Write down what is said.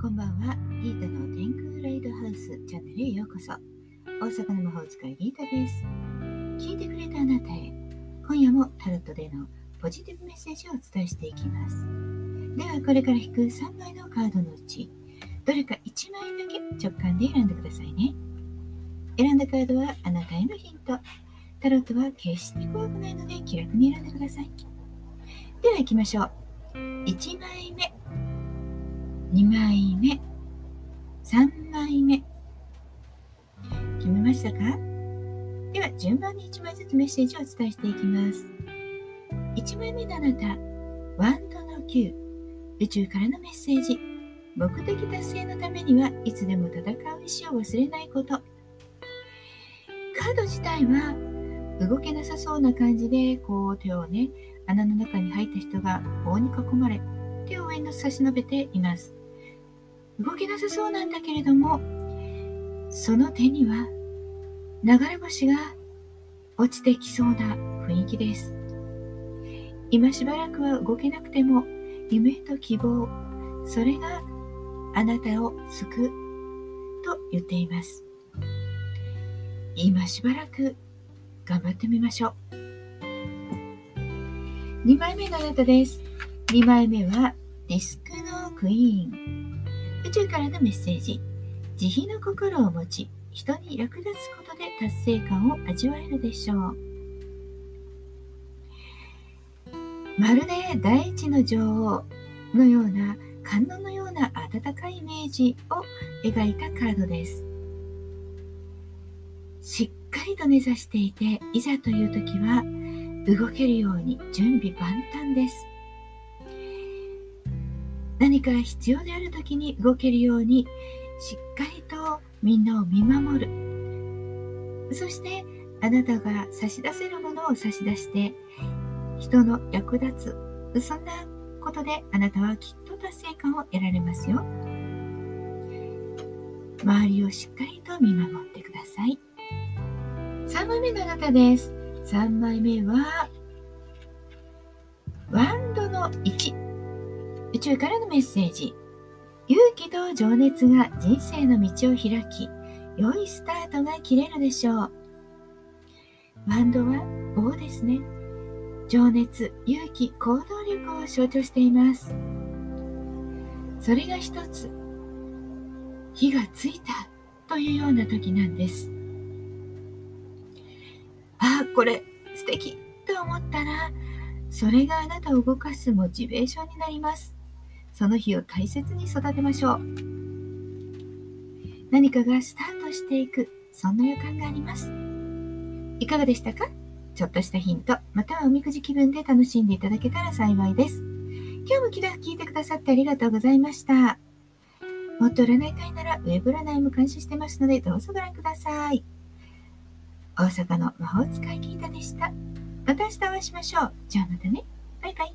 こんばんは。ギータの天空ライドハウスチャンネルへようこそ。大阪の魔法使いギータです。聞いてくれたあなたへ、今夜もタロットでのポジティブメッセージをお伝えしていきます。では、これから引く3枚のカードのうち、どれか1枚だけ直感で選んでくださいね。選んだカードはあなたへのヒント。タロットは決して怖くないので気楽に選んでください。では行きましょう。1枚目。2枚目。3枚目。決めましたか？では順番に1枚ずつメッセージをお伝えしていきます。1枚目のあなたワンドの9宇宙からのメッセージ。目的達成のためにはいつでも戦う意思を忘れないこと。カード自体は動けなさそうな感じでこう手をね穴の中に入った人が棒に囲まれ手を上に差し伸べています。動けなさそうなんだけれどもその手には流れ星が落ちてきそうな雰囲気です。今しばらくは動けなくても夢と希望それがあなたを救うと言っています。今しばらく頑張ってみましょう。2枚目のあなたです。2枚目はディスクのクイーン。宇宙からのメッセージ。慈悲の心を持ち人に役立つことで達成感を味わえるでしょう。まるで大地の女王のような観音のような温かいイメージを描いたカードです。しっかりと根ざしていていざという時は動けるように準備万端です。何か必要である時に動けるようにしっかりとみんなを見守る。そしてあなたが差し出せるものを差し出して人の役立つそんなことであなたはきっと達成感を得られますよ。周りをしっかりと見守ってください。3枚目のあなたです。3枚目はワンドの1宇宙からのメッセージ。勇気と情熱が人生の道を開き良いスタートが切れるでしょう。ワンドは棒ですね。情熱勇気行動力を象徴しています。それが一つ火がついたというような時なんです。ああこれ素敵と思ったらそれがあなたを動かすモチベーションになります。その日を大切に育てましょう何かがスタートしていくそんな予感がありますいかがでしたか？ちょっとしたヒントまたはおみくじ気分で楽しんでいただけたら幸いです今日も聞いてくださってありがとうございましたもっと占いたいならウェブ占いも監視してますのでどうぞご覧ください。大阪の魔法使いギータでした。また明日お会いしましょう。じゃあまたね。バイバイ。